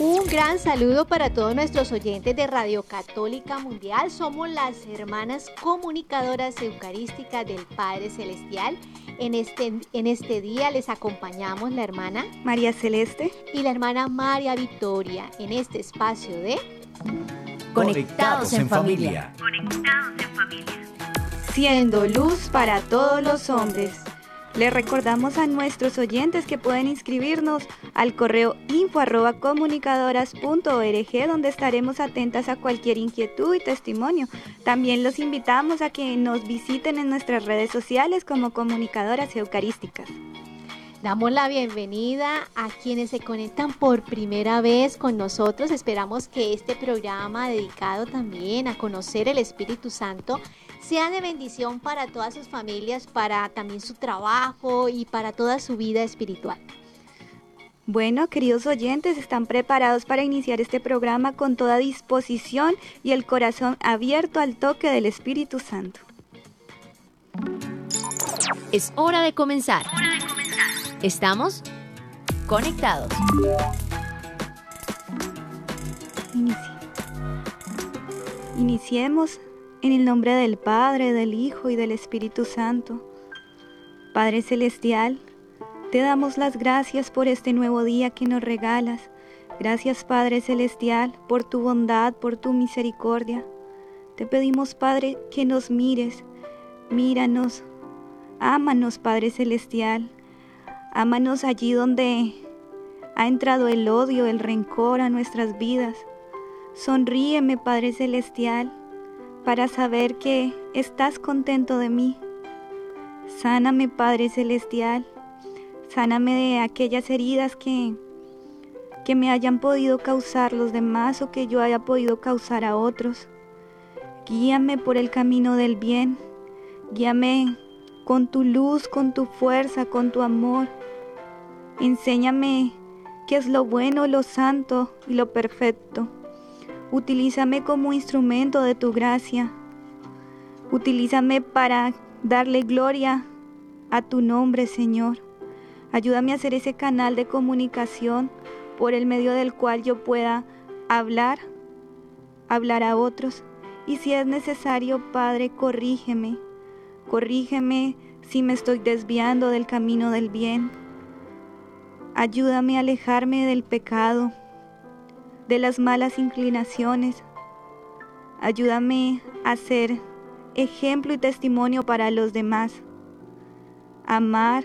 Un gran saludo para todos nuestros oyentes de Radio Católica Mundial. Somos las hermanas comunicadoras eucarísticas del Padre Celestial. En este, en este día les acompañamos la hermana María Celeste y la hermana María Victoria en este espacio de Conectados en familia. Conectados en familia. Siendo luz para todos los hombres. Les recordamos a nuestros oyentes que pueden inscribirnos al correo info arroba comunicadoras.org donde estaremos atentas a cualquier inquietud y testimonio. También los invitamos a que nos visiten en nuestras redes sociales como comunicadoras eucarísticas. Damos la bienvenida a quienes se conectan por primera vez con nosotros. Esperamos que este programa dedicado también a conocer el Espíritu Santo sea de bendición para todas sus familias, para también su trabajo y para toda su vida espiritual. Bueno, queridos oyentes, están preparados para iniciar este programa con toda disposición y el corazón abierto al toque del Espíritu Santo. Es hora de comenzar. Estamos conectados. Inicie. Iniciemos en el nombre del Padre, del Hijo y del Espíritu Santo. Padre Celestial, te damos las gracias por este nuevo día que nos regalas. Gracias Padre Celestial por tu bondad, por tu misericordia. Te pedimos Padre que nos mires, míranos, ámanos Padre Celestial, ámanos allí donde ha entrado el odio, el rencor a nuestras vidas. Sonríeme Padre Celestial para saber que estás contento de mí. Sáname, Padre Celestial. Sáname de aquellas heridas que, que me hayan podido causar los demás o que yo haya podido causar a otros. Guíame por el camino del bien. Guíame con tu luz, con tu fuerza, con tu amor. Enséñame qué es lo bueno, lo santo y lo perfecto. Utilízame como instrumento de tu gracia. Utilízame para darle gloria a tu nombre, Señor. Ayúdame a ser ese canal de comunicación por el medio del cual yo pueda hablar, hablar a otros. Y si es necesario, Padre, corrígeme. Corrígeme si me estoy desviando del camino del bien. Ayúdame a alejarme del pecado de las malas inclinaciones. Ayúdame a ser ejemplo y testimonio para los demás. Amar,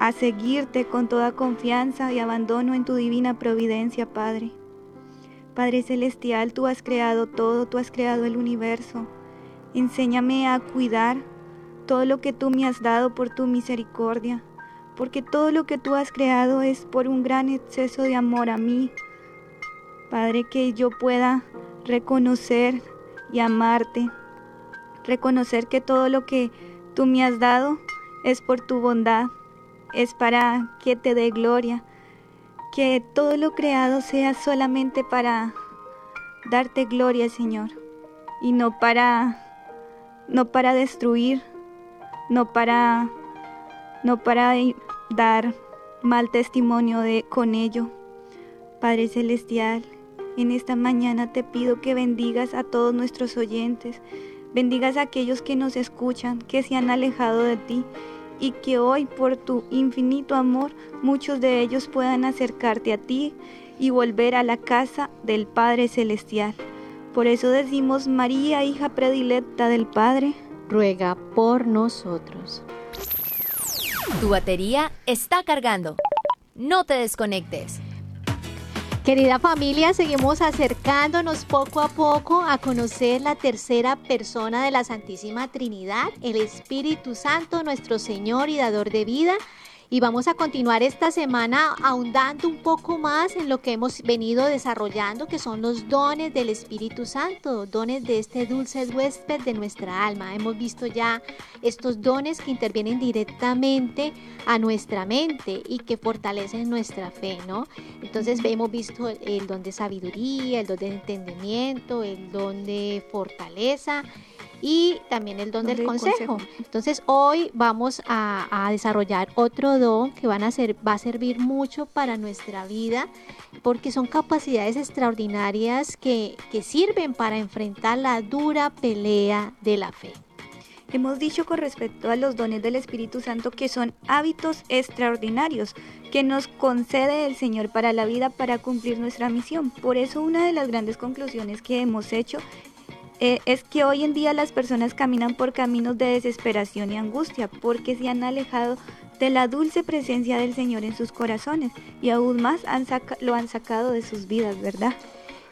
a seguirte con toda confianza y abandono en tu divina providencia, Padre. Padre Celestial, tú has creado todo, tú has creado el universo. Enséñame a cuidar todo lo que tú me has dado por tu misericordia, porque todo lo que tú has creado es por un gran exceso de amor a mí, Padre, que yo pueda reconocer y amarte, reconocer que todo lo que tú me has dado es por tu bondad, es para que te dé gloria, que todo lo creado sea solamente para darte gloria, Señor, y no para no para destruir, no para no para dar mal testimonio de con ello. Padre celestial, en esta mañana te pido que bendigas a todos nuestros oyentes, bendigas a aquellos que nos escuchan, que se han alejado de ti y que hoy por tu infinito amor muchos de ellos puedan acercarte a ti y volver a la casa del Padre Celestial. Por eso decimos, María, hija predilecta del Padre, ruega por nosotros. Tu batería está cargando. No te desconectes. Querida familia, seguimos acercándonos poco a poco a conocer la tercera persona de la Santísima Trinidad, el Espíritu Santo, nuestro Señor y Dador de vida. Y vamos a continuar esta semana ahondando un poco más en lo que hemos venido desarrollando, que son los dones del Espíritu Santo, dones de este dulce huésped de nuestra alma. Hemos visto ya estos dones que intervienen directamente a nuestra mente y que fortalecen nuestra fe, ¿no? Entonces hemos visto el, don de sabiduría, el don de entendimiento, el don de fortaleza y también el don, del consejo. Entonces hoy vamos a, desarrollar otro don que van a ser, va a servir mucho para nuestra vida porque son capacidades extraordinarias que, que sirven para enfrentar la dura pelea de la fe. Hemos dicho con respecto a los dones del Espíritu Santo que son hábitos extraordinarios que nos concede el Señor para la vida para cumplir nuestra misión. Por eso una de las grandes conclusiones que hemos hecho eh, es que hoy en día las personas caminan por caminos de desesperación y angustia porque se han alejado de la dulce presencia del Señor en sus corazones y aún más lo han sacado de sus vidas, ¿verdad?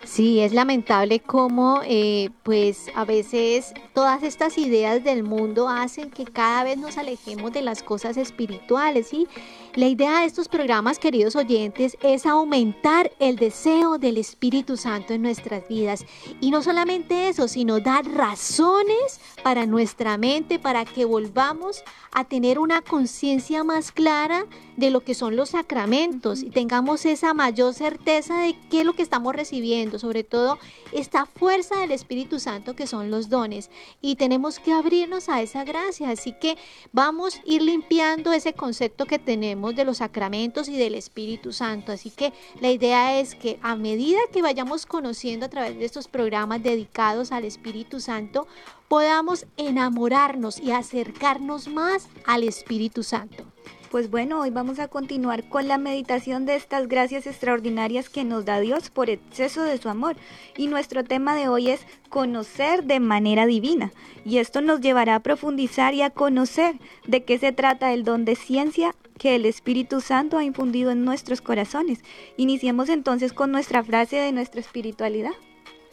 Sí, es lamentable cómo eh, pues a veces todas estas ideas del mundo hacen que cada vez nos alejemos de las cosas espirituales, ¿sí? La idea de estos programas, queridos oyentes, es aumentar el deseo del Espíritu Santo en nuestras vidas. Y no solamente eso, sino dar razones para nuestra mente, para que volvamos a tener una conciencia más clara de lo que son los sacramentos y tengamos esa mayor certeza de qué es lo que estamos recibiendo, sobre todo esta fuerza del Espíritu Santo que son los dones. Y tenemos que abrirnos a esa gracia. Así que vamos a ir limpiando ese concepto que tenemos de los sacramentos y del Espíritu Santo. Así que la idea es que a medida que vayamos conociendo a través de estos programas dedicados al Espíritu Santo, podamos enamorarnos y acercarnos más al Espíritu Santo. Pues bueno, hoy vamos a continuar con la meditación de estas gracias extraordinarias que nos da Dios por exceso de su amor. Y nuestro tema de hoy es conocer de manera divina. Y esto nos llevará a profundizar y a conocer de qué se trata el don de ciencia que el Espíritu Santo ha infundido en nuestros corazones. Iniciemos entonces con nuestra frase de nuestra espiritualidad.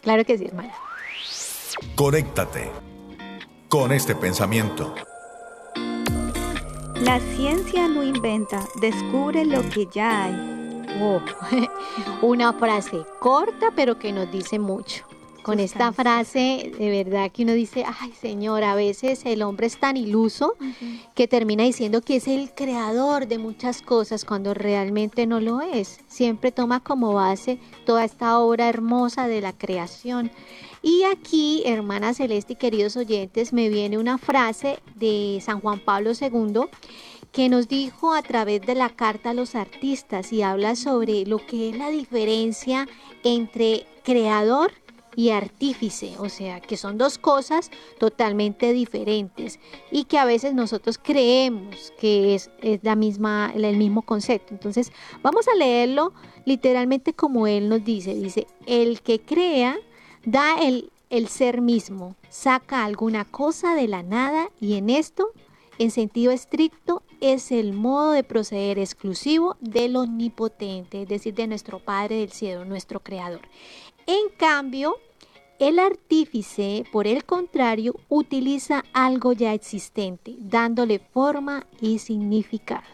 Claro que sí, hermana. Conéctate con este pensamiento. La ciencia no inventa, descubre lo que ya hay. Oh, una frase corta pero que nos dice mucho. Con esta frase, de verdad que uno dice, ay Señor, a veces el hombre es tan iluso que termina diciendo que es el creador de muchas cosas cuando realmente no lo es. Siempre toma como base toda esta obra hermosa de la creación. Y aquí, hermana Celeste y queridos oyentes, me viene una frase de San Juan Pablo II que nos dijo a través de la carta a los artistas y habla sobre lo que es la diferencia entre creador y artífice, o sea, que son dos cosas totalmente diferentes y que a veces nosotros creemos que es, la misma, el mismo concepto. Entonces, vamos a leerlo literalmente como él nos dice. Dice, el que crea da el, el ser mismo, saca alguna cosa de la nada y en esto, en sentido estricto, es el modo de proceder exclusivo del omnipotente, es decir, de nuestro Padre del cielo, nuestro Creador. En cambio, el artífice, por el contrario, utiliza algo ya existente, dándole forma y significado.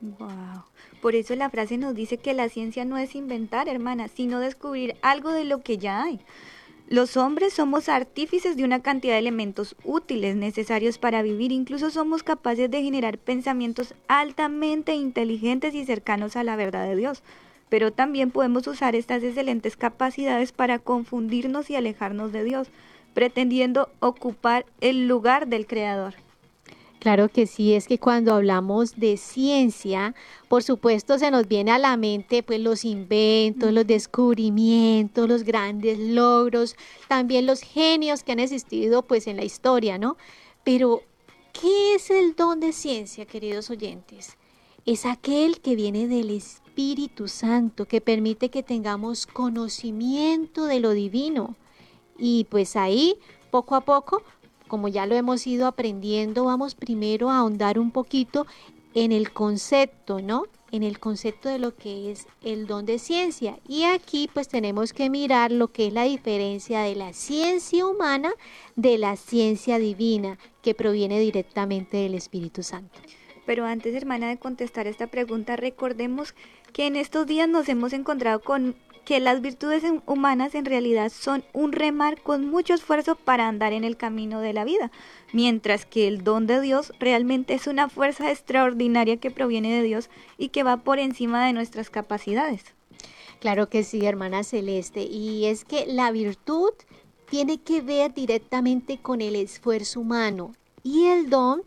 Wow. Por eso la frase nos dice que la ciencia no es inventar, hermana, sino descubrir algo de lo que ya hay. Los hombres somos artífices de una cantidad de elementos útiles necesarios para vivir, incluso somos capaces de generar pensamientos altamente inteligentes y cercanos a la verdad de Dios pero también podemos usar estas excelentes capacidades para confundirnos y alejarnos de Dios, pretendiendo ocupar el lugar del Creador. Claro que sí, es que cuando hablamos de ciencia, por supuesto se nos viene a la mente pues los inventos, los descubrimientos, los grandes logros, también los genios que han existido pues en la historia, ¿no? Pero ¿qué es el don de ciencia, queridos oyentes? Es aquel que viene del Espíritu Espíritu Santo que permite que tengamos conocimiento de lo divino. Y pues ahí, poco a poco, como ya lo hemos ido aprendiendo, vamos primero a ahondar un poquito en el concepto, ¿no? En el concepto de lo que es el don de ciencia. Y aquí pues tenemos que mirar lo que es la diferencia de la ciencia humana de la ciencia divina que proviene directamente del Espíritu Santo. Pero antes, hermana, de contestar esta pregunta, recordemos que en estos días nos hemos encontrado con que las virtudes humanas en realidad son un remar con mucho esfuerzo para andar en el camino de la vida, mientras que el don de Dios realmente es una fuerza extraordinaria que proviene de Dios y que va por encima de nuestras capacidades. Claro que sí, hermana Celeste, y es que la virtud tiene que ver directamente con el esfuerzo humano y el don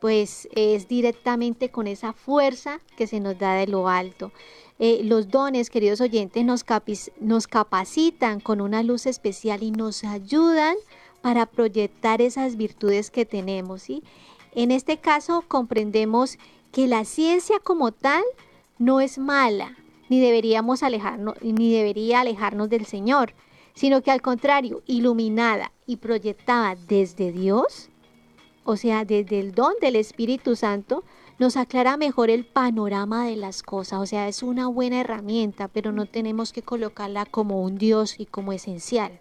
pues es directamente con esa fuerza que se nos da de lo alto. Eh, los dones, queridos oyentes, nos, capacitan con una luz especial y nos ayudan para proyectar esas virtudes que tenemos. ¿sí? En este caso comprendemos que la ciencia como tal no es mala, ni deberíamos alejarnos, ni debería alejarnos del Señor, sino que al contrario, iluminada y proyectada desde Dios, o sea, desde el don del Espíritu Santo, nos aclara mejor el panorama de las cosas. O sea, es una buena herramienta, pero no tenemos que colocarla como un Dios y como esencial.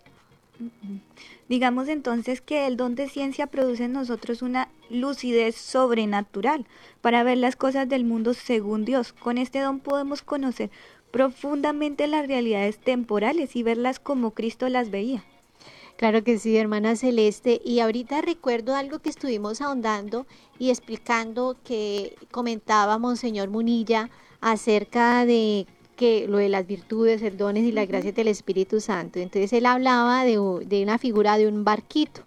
Digamos entonces que el don de ciencia produce en nosotros una lucidez sobrenatural para ver las cosas del mundo según Dios. Con este don podemos conocer profundamente las realidades temporales y verlas como Cristo las veía. Claro que sí, hermana Celeste. Y ahorita recuerdo algo que estuvimos ahondando y explicando que comentaba Monseñor Munilla acerca de que lo de las virtudes, el dones y las gracias del Espíritu Santo. Entonces él hablaba de, una figura de un barquito,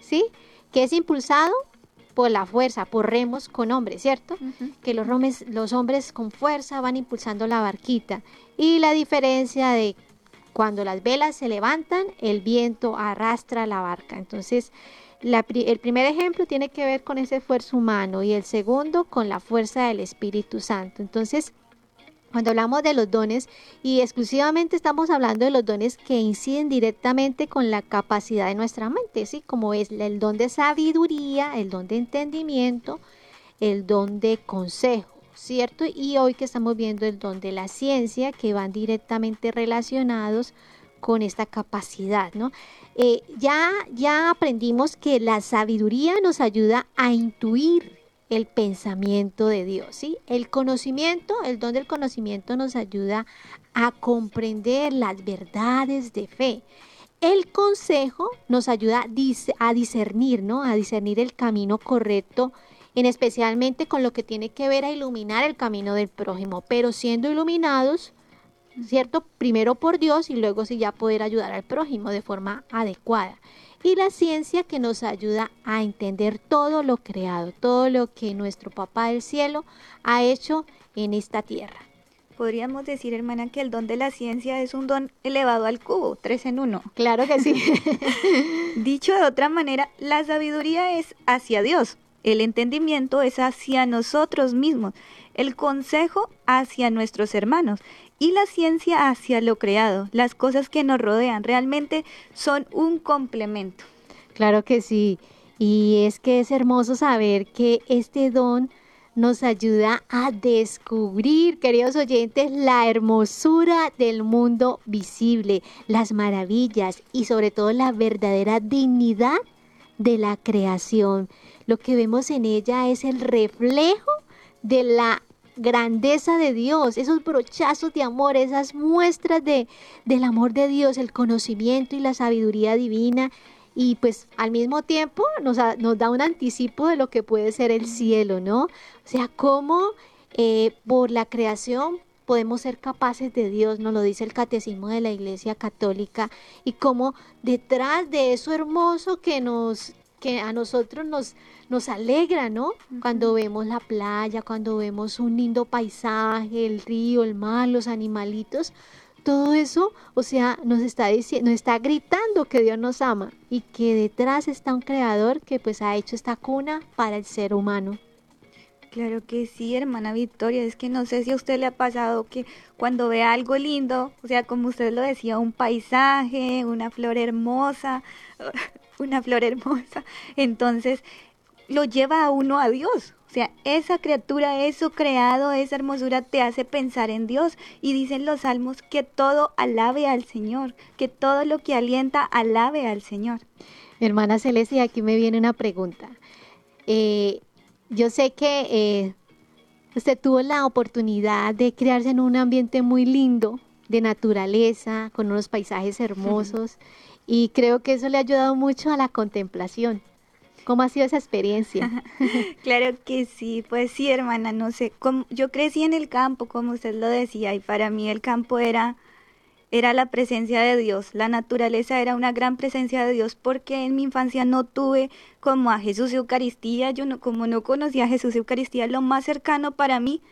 ¿sí? Que es impulsado por la fuerza, por remos con hombres, ¿cierto? Que los, los hombres con fuerza van impulsando la barquita. Y la diferencia de cuando las velas se levantan, el viento arrastra la barca. Entonces, el primer ejemplo tiene que ver con ese esfuerzo humano y el segundo con la fuerza del Espíritu Santo. Entonces, cuando hablamos de los dones y exclusivamente estamos hablando de los dones que inciden directamente con la capacidad de nuestra mente, ¿sí? como es el don de sabiduría, el don de entendimiento, el don de consejo. ¿Cierto? Y hoy que estamos viendo el don de la ciencia, que van directamente relacionados con esta capacidad, ¿no? Eh, ya, ya aprendimos que la sabiduría nos ayuda a intuir el pensamiento de Dios, ¿sí? El conocimiento, el don del conocimiento nos ayuda a comprender las verdades de fe. El consejo nos ayuda a discernir, ¿no? A discernir el camino correcto en especialmente con lo que tiene que ver a iluminar el camino del prójimo, pero siendo iluminados, ¿cierto? Primero por Dios y luego sí ya poder ayudar al prójimo de forma adecuada. Y la ciencia que nos ayuda a entender todo lo creado, todo lo que nuestro Papá del Cielo ha hecho en esta tierra. Podríamos decir, hermana, que el don de la ciencia es un don elevado al cubo, tres en uno. Claro que sí. Dicho de otra manera, la sabiduría es hacia Dios, el entendimiento es hacia nosotros mismos, el consejo hacia nuestros hermanos y la ciencia hacia lo creado. Las cosas que nos rodean realmente son un complemento. Claro que sí. Y es que es hermoso saber que este don nos ayuda a descubrir, queridos oyentes, la hermosura del mundo visible, las maravillas y sobre todo la verdadera dignidad de la creación. Lo que vemos en ella es el reflejo de la grandeza de Dios, esos brochazos de amor, esas muestras de, del amor de Dios, el conocimiento y la sabiduría divina. Y pues al mismo tiempo nos, nos da un anticipo de lo que puede ser el cielo, ¿no? O sea, cómo eh, por la creación podemos ser capaces de Dios, nos lo dice el catecismo de la Iglesia Católica, y cómo detrás de eso hermoso que nos que a nosotros nos, nos alegra, ¿no? Cuando vemos la playa, cuando vemos un lindo paisaje, el río, el mar, los animalitos, todo eso, o sea, nos está diciendo, nos está gritando que Dios nos ama y que detrás está un creador que pues ha hecho esta cuna para el ser humano. Claro que sí, hermana Victoria. Es que no sé si a usted le ha pasado que cuando ve algo lindo, o sea, como usted lo decía, un paisaje, una flor hermosa, una flor hermosa, entonces lo lleva a uno a Dios. O sea, esa criatura, eso creado, esa hermosura te hace pensar en Dios. Y dicen los salmos que todo alabe al Señor, que todo lo que alienta alabe al Señor. Hermana Celeste, aquí me viene una pregunta. Eh, yo sé que eh, Usted tuvo la oportunidad de crearse en un ambiente muy lindo, de naturaleza, con unos paisajes hermosos, y creo que eso le ha ayudado mucho a la contemplación. ¿Cómo ha sido esa experiencia? claro que sí, pues sí, hermana, no sé, yo crecí en el campo, como usted lo decía, y para mí el campo era era la presencia de Dios. La naturaleza era una gran presencia de Dios porque en mi infancia no tuve como a Jesús Eucaristía, yo no, como no conocía a Jesús Eucaristía, lo más cercano para mí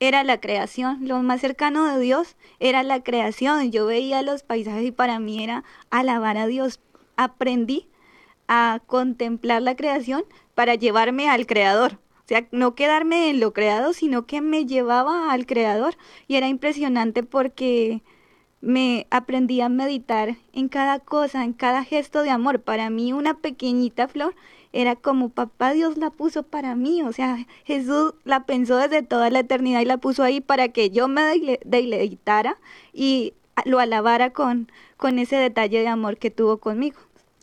era la creación, lo más cercano de Dios era la creación. Yo veía los paisajes y para mí era alabar a Dios. Aprendí a contemplar la creación para llevarme al creador. O sea, no quedarme en lo creado, sino que me llevaba al creador. Y era impresionante porque me aprendí a meditar en cada cosa, en cada gesto de amor. Para mí una pequeñita flor era como papá Dios la puso para mí, o sea, Jesús la pensó desde toda la eternidad y la puso ahí para que yo me deleitara y lo alabara con, con ese detalle de amor que tuvo conmigo.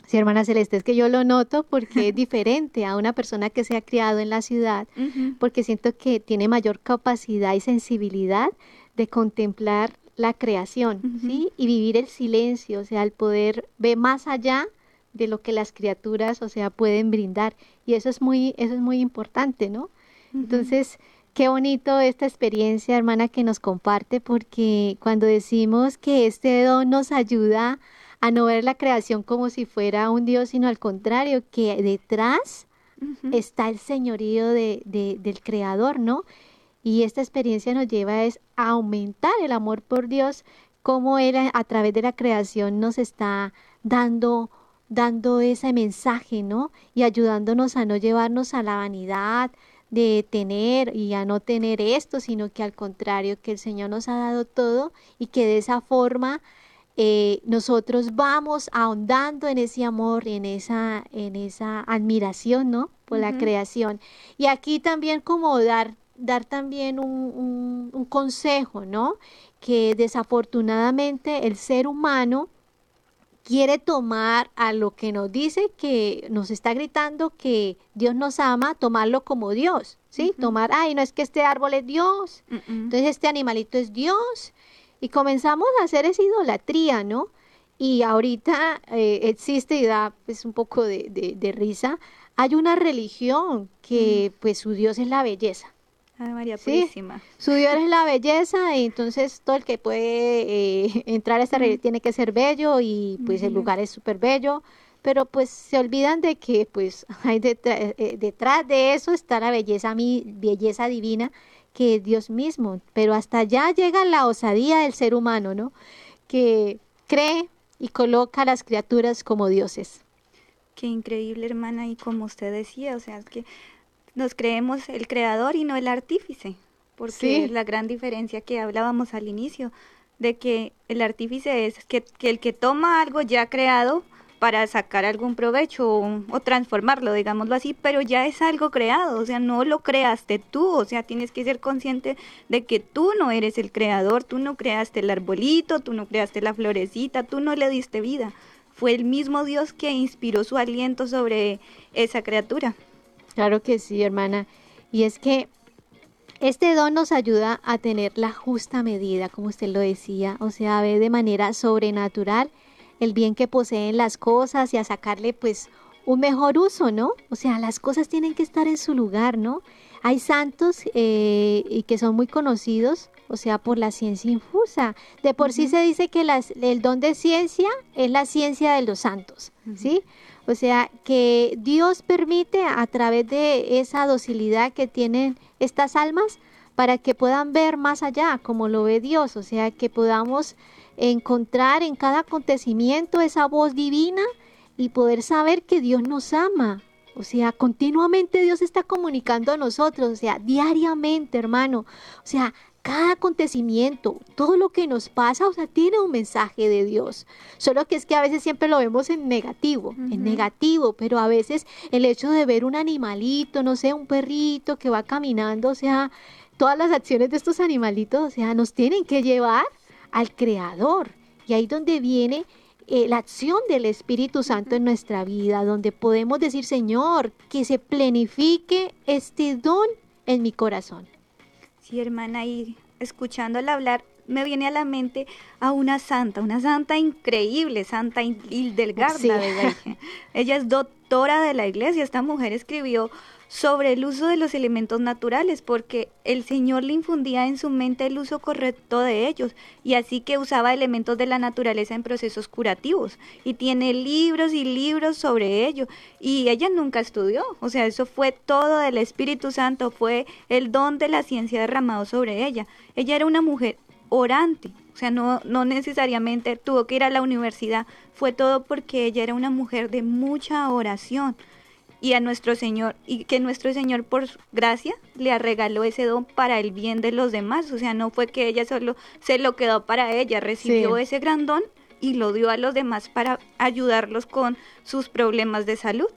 Sí, hermana Celeste, es que yo lo noto porque es diferente a una persona que se ha criado en la ciudad, porque siento que tiene mayor capacidad y sensibilidad de contemplar la creación, ¿sí? Y vivir el silencio, o sea, el poder ver más allá de lo que las criaturas, o sea, pueden brindar. Y eso es muy, eso es muy importante, ¿no? Entonces, qué bonito esta experiencia, hermana, que nos comparte, porque cuando decimos que este don nos ayuda a no ver la creación como si fuera un Dios, sino al contrario, que detrás está el señorío de, de, del Creador, ¿no? Y esta experiencia nos lleva es a aumentar el amor por Dios, como Él a través de la creación nos está dando dando ese mensaje, ¿no? Y ayudándonos a no llevarnos a la vanidad de tener y a no tener esto, sino que al contrario, que el Señor nos ha dado todo y que de esa forma eh, nosotros vamos ahondando en ese amor, en esa, en esa admiración, ¿no? Por la creación. Y aquí también como dar dar también un, un, consejo, ¿no? Que desafortunadamente el ser humano quiere tomar a lo que nos dice que nos está gritando que Dios nos ama, tomarlo como Dios, ¿sí? Tomar, ay, no es que este árbol es Dios, entonces este animalito es Dios. Y comenzamos a hacer esa idolatría, ¿no? Y ahorita eh, existe y da pues un poco de, de, risa, hay una religión que pues su Dios es la belleza. María Purísima. su Dios es la belleza, y entonces todo el que puede eh, entrar a esta religión tiene que ser bello y pues el lugar es súper bello, pero pues se olvidan de que pues hay eh, detrás, de eso está la belleza, mi belleza divina, que es Dios mismo, pero hasta allá llega la osadía del ser humano, ¿no? Que cree y coloca a las criaturas como dioses. Qué increíble, hermana, y como usted decía, o sea, es que nos creemos el creador y no el artífice, porque es la gran diferencia que hablábamos al inicio, de que el artífice es que, el que toma algo ya creado para sacar algún provecho o, transformarlo, digámoslo así, pero ya es algo creado, o sea, no lo creaste tú, o sea, tienes que ser consciente de que tú no eres el creador, tú no creaste el arbolito, tú no creaste la florecita, tú no le diste vida, fue el mismo Dios que inspiró su aliento sobre esa criatura. Claro que sí, hermana. Y es que este don nos ayuda a tener la justa medida, como usted lo decía, o sea, a ver de manera sobrenatural el bien que poseen las cosas y a sacarle pues un mejor uso, ¿no? O sea, las cosas tienen que estar en su lugar, ¿no? Hay santos eh, y que son muy conocidos, o sea, por la ciencia infusa. De por sí se dice que el don de ciencia es la ciencia de los santos, ¿sí? O sea, que Dios permite a través de esa docilidad que tienen estas almas para que puedan ver más allá como lo ve Dios, o sea, que podamos encontrar en cada acontecimiento esa voz divina y poder saber que Dios nos ama. O sea, continuamente Dios está comunicando a nosotros, o sea, diariamente, hermano. O sea, cada acontecimiento, todo lo que nos pasa, o sea, tiene un mensaje de Dios. Solo que es que a veces siempre lo vemos en negativo, en negativo, pero a veces el hecho de ver un animalito, no sé, un perrito que va caminando, o sea, todas las acciones de estos animalitos, o sea, nos tienen que llevar al Creador. Y ahí donde viene eh, la acción del Espíritu Santo en nuestra vida, donde podemos decir, Señor, que se plenifique este don en mi corazón. Hermana, y escuchándola hablar, me viene a la mente a una santa, una santa increíble, Santa Hildegarda Sí. Ella es doctora de la iglesia. Esta mujer escribió sobre el uso de los elementos naturales porque el Señor le infundía en su mente el uso correcto de ellos y así que usaba elementos de la naturaleza en procesos curativos y tiene libros y libros sobre ello y ella nunca estudió, o sea, eso fue todo del Espíritu Santo, fue el don de la ciencia derramado sobre ella. Ella era una mujer orante, o sea, no, no necesariamente tuvo que ir a la universidad, fue todo porque ella era una mujer de mucha oración y a nuestro Señor, y que nuestro Señor por gracia le regaló ese don para el bien de los demás, o sea, no fue que ella solo se lo quedó para ella, recibió Sí. ese gran don y lo dio a los demás para ayudarlos con sus problemas de salud.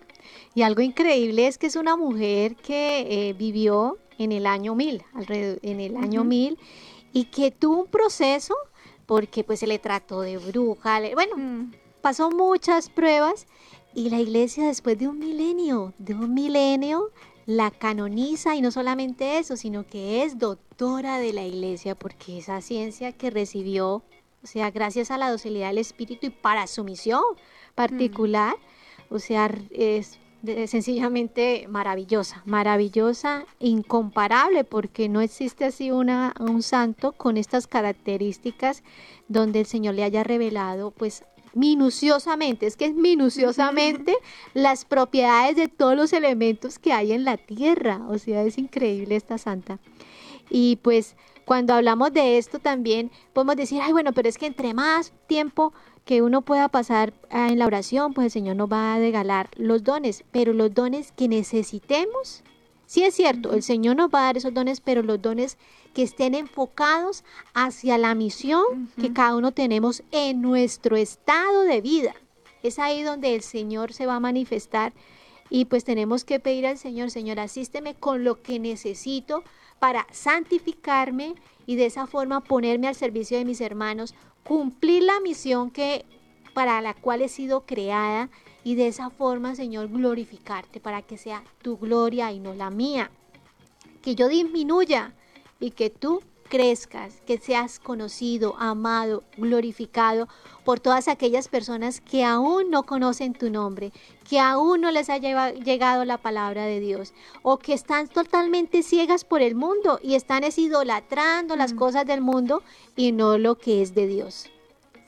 Y algo increíble es que es una mujer que eh, vivió en el año 1000, alrededor, en el año. 1000, y que tuvo un proceso porque pues se le trató de bruja, le- bueno, Mm, pasó muchas pruebas y la iglesia después de un milenio, de un milenio, la canoniza y no solamente eso, sino que es doctora de la iglesia porque esa ciencia que recibió, o sea, gracias a la docilidad del espíritu y para su misión particular, o sea, es sencillamente maravillosa, maravillosa, incomparable, porque no existe así una, un santo con estas características donde el Señor le haya revelado, pues, minuciosamente, es que es minuciosamente las propiedades de todos los elementos que hay en la tierra, o sea, es increíble esta santa. Y pues cuando hablamos de esto también podemos decir, ay, bueno, pero es que entre más tiempo que uno pueda pasar ah, en la oración, pues el Señor nos va a regalar los dones, pero los dones que necesitemos, sí es cierto, el Señor nos va a dar esos dones, pero los dones que estén enfocados hacia la misión que cada uno tenemos en nuestro estado de vida. Es ahí donde el Señor se va a manifestar y pues tenemos que pedir al Señor, Señor, asísteme con lo que necesito para santificarme y de esa forma ponerme al servicio de mis hermanos, cumplir la misión que para la cual he sido creada y de esa forma, Señor, glorificarte para que sea tu gloria y no la mía. Que yo disminuya y que tú crezcas, que seas conocido, amado, glorificado por todas aquellas personas que aún no conocen tu nombre, que aún no les ha llegado la palabra de Dios o que están totalmente ciegas por el mundo y están es idolatrando las Mm. cosas del mundo y no lo que es de Dios.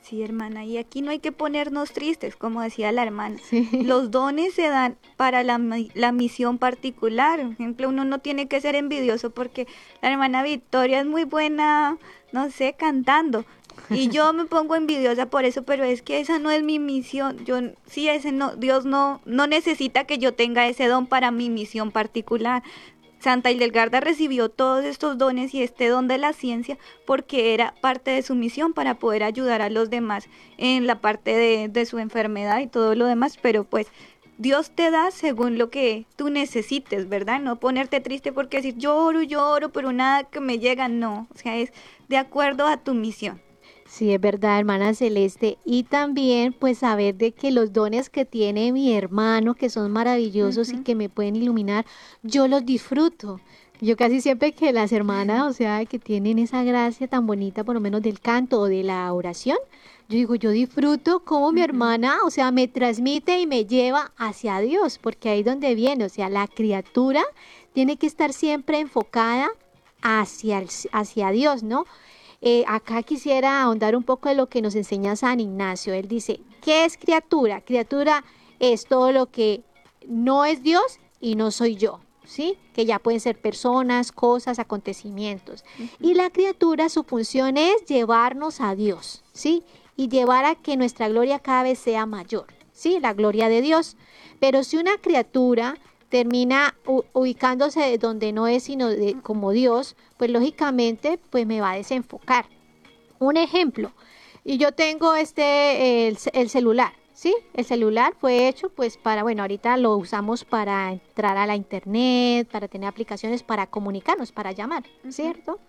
Sí, hermana, y aquí no hay que ponernos tristes, como decía la hermana. Sí. Los dones se dan para la, la misión particular. Por ejemplo, uno no tiene que ser envidioso porque la hermana Victoria es muy buena, no sé, cantando. Y yo me pongo envidiosa por eso, pero es que esa no es mi misión. Yo sí ese no Dios no no necesita que yo tenga ese don para mi misión particular. Santa Hildegarda recibió todos estos dones y este don de la ciencia porque era parte de su misión para poder ayudar a los demás en la parte de, de su enfermedad y todo lo demás, pero pues Dios te da según lo que tú necesites, ¿verdad? No ponerte triste porque decir lloro, lloro, pero nada que me llega, no, o sea, es de acuerdo a tu misión. Sí, es verdad, hermana Celeste. Y también, pues, saber de que los dones que tiene mi hermano, que son maravillosos y que me pueden iluminar, yo los disfruto. Yo casi siempre que las hermanas, o sea, que tienen esa gracia tan bonita, por lo menos del canto o de la oración, yo digo, yo disfruto como mi hermana, o sea, me transmite y me lleva hacia Dios, porque ahí es donde viene, o sea, la criatura tiene que estar siempre enfocada hacia, el- hacia Dios, ¿no? Eh, acá quisiera ahondar un poco de lo que nos enseña San Ignacio. Él dice, ¿qué es criatura? Criatura es todo lo que no es Dios y no soy yo, ¿sí? Que ya pueden ser personas, cosas, acontecimientos. Y la criatura, su función es llevarnos a Dios, ¿sí? Y llevar a que nuestra gloria cada vez sea mayor, ¿sí? La gloria de Dios. Pero si una criatura termina ubicándose donde no es sino de- como Dios, pues lógicamente pues me va a desenfocar. Un ejemplo, y yo tengo este el, el celular, ¿sí? El celular fue hecho pues para, bueno, ahorita lo usamos para entrar a la internet, para tener aplicaciones para comunicarnos, para llamar, ¿cierto?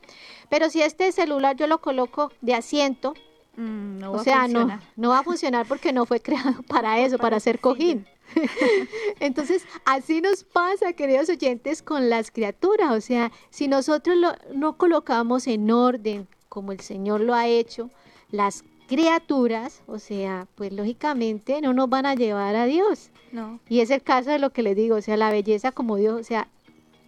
Pero si este celular yo lo coloco de asiento, Mm, no o va a sea, no, funcionar. no va a funcionar porque no fue creado para eso, para, para hacer cojín. Entonces, así nos pasa, queridos oyentes, con las criaturas. O sea, si nosotros lo, no colocamos en orden como el Señor lo ha hecho, las criaturas, o sea, pues lógicamente no nos van a llevar a Dios. No. Y es el caso de lo que les digo, o sea, la belleza como Dios, o sea,